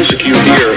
Music you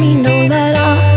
me know that I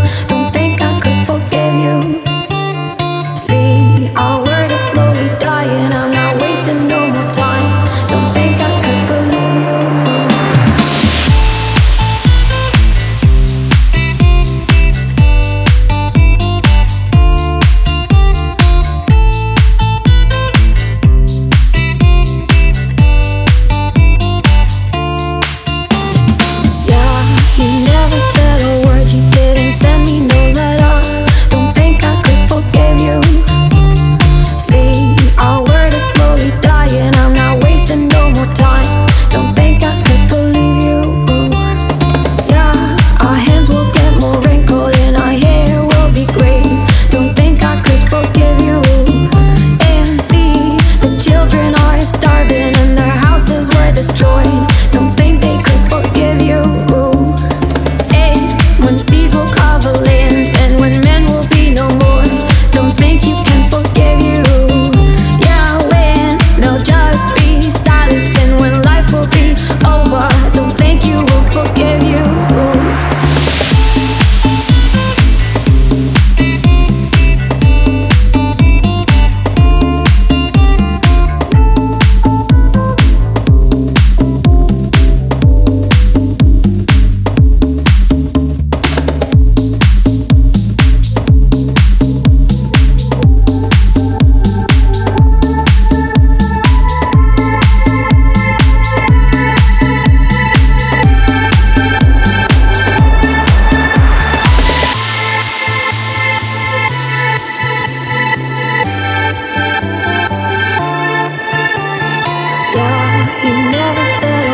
You never said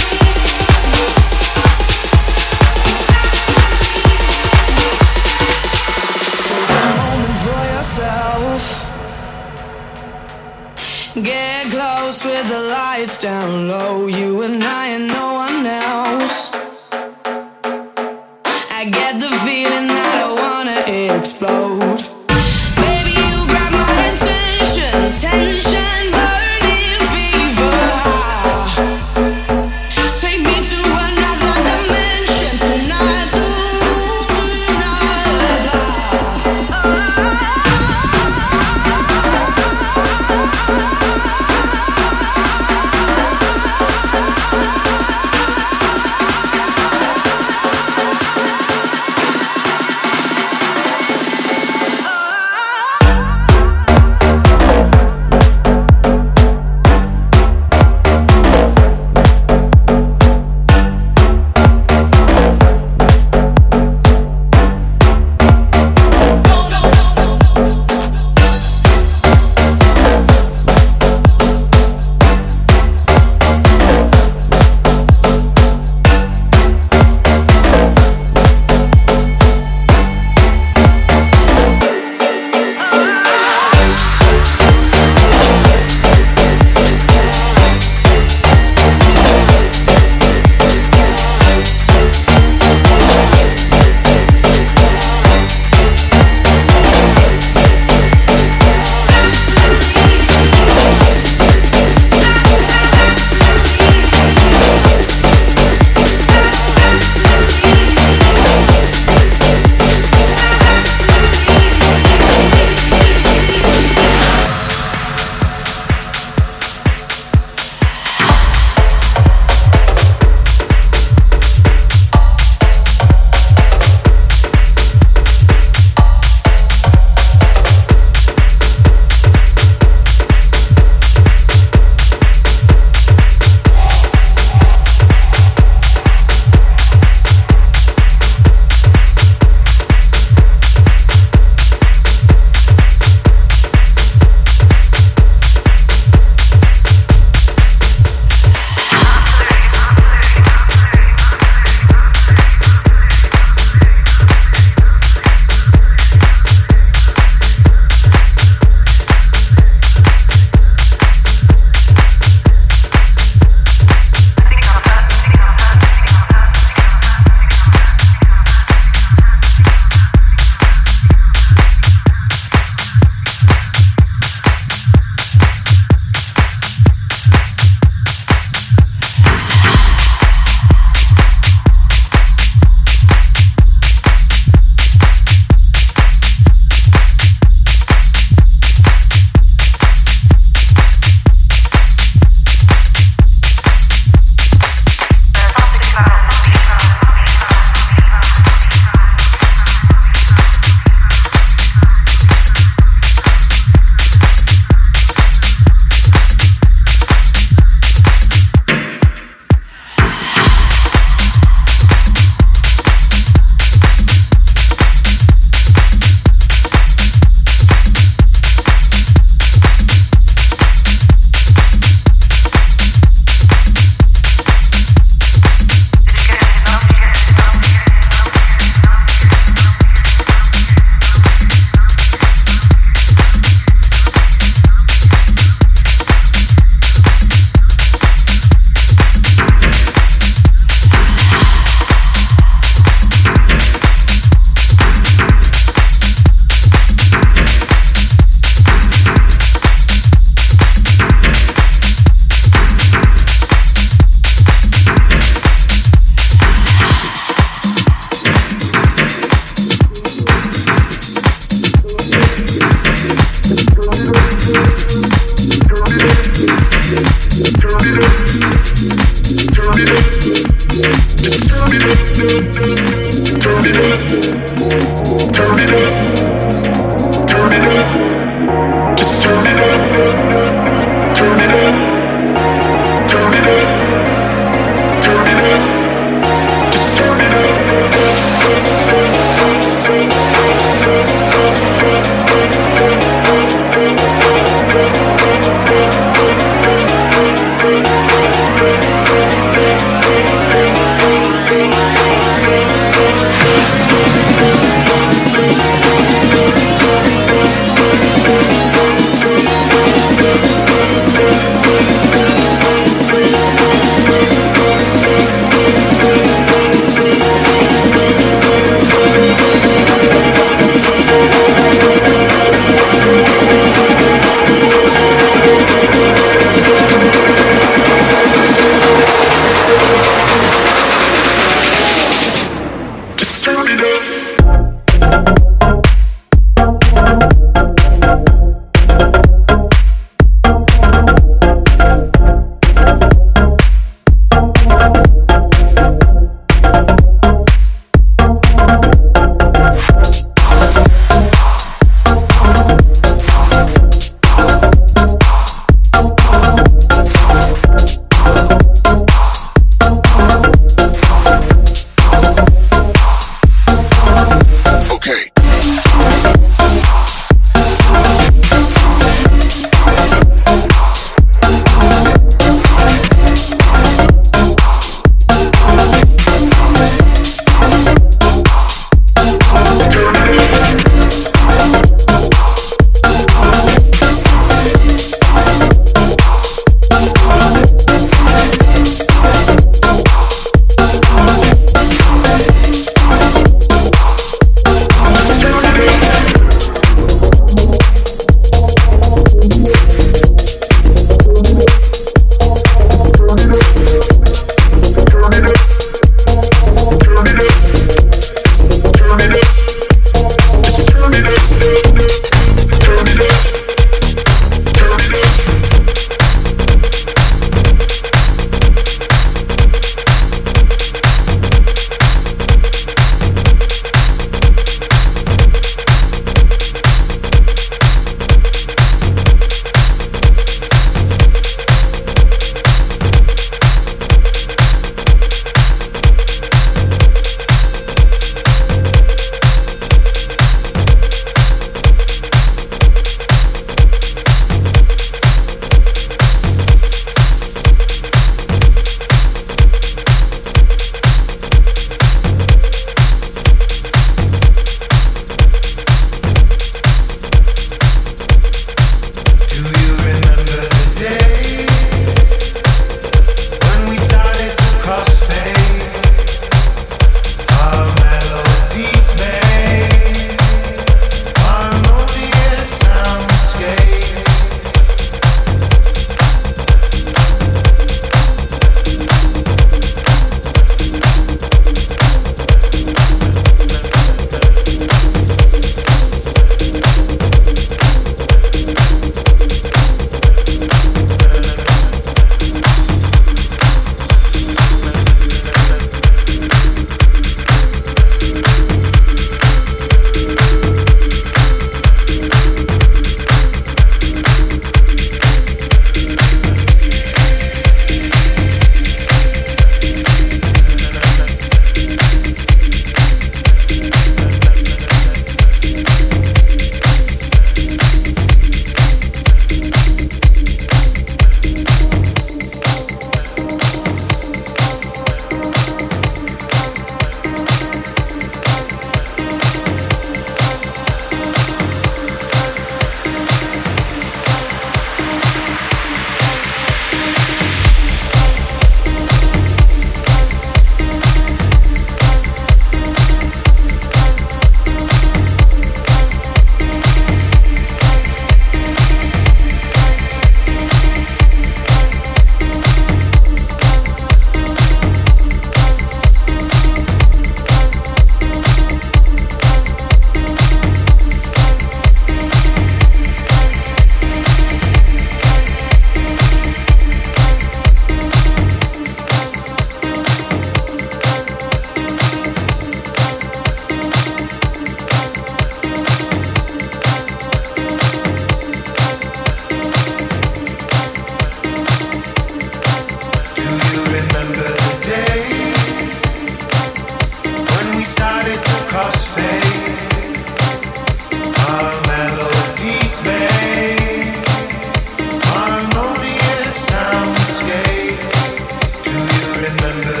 remember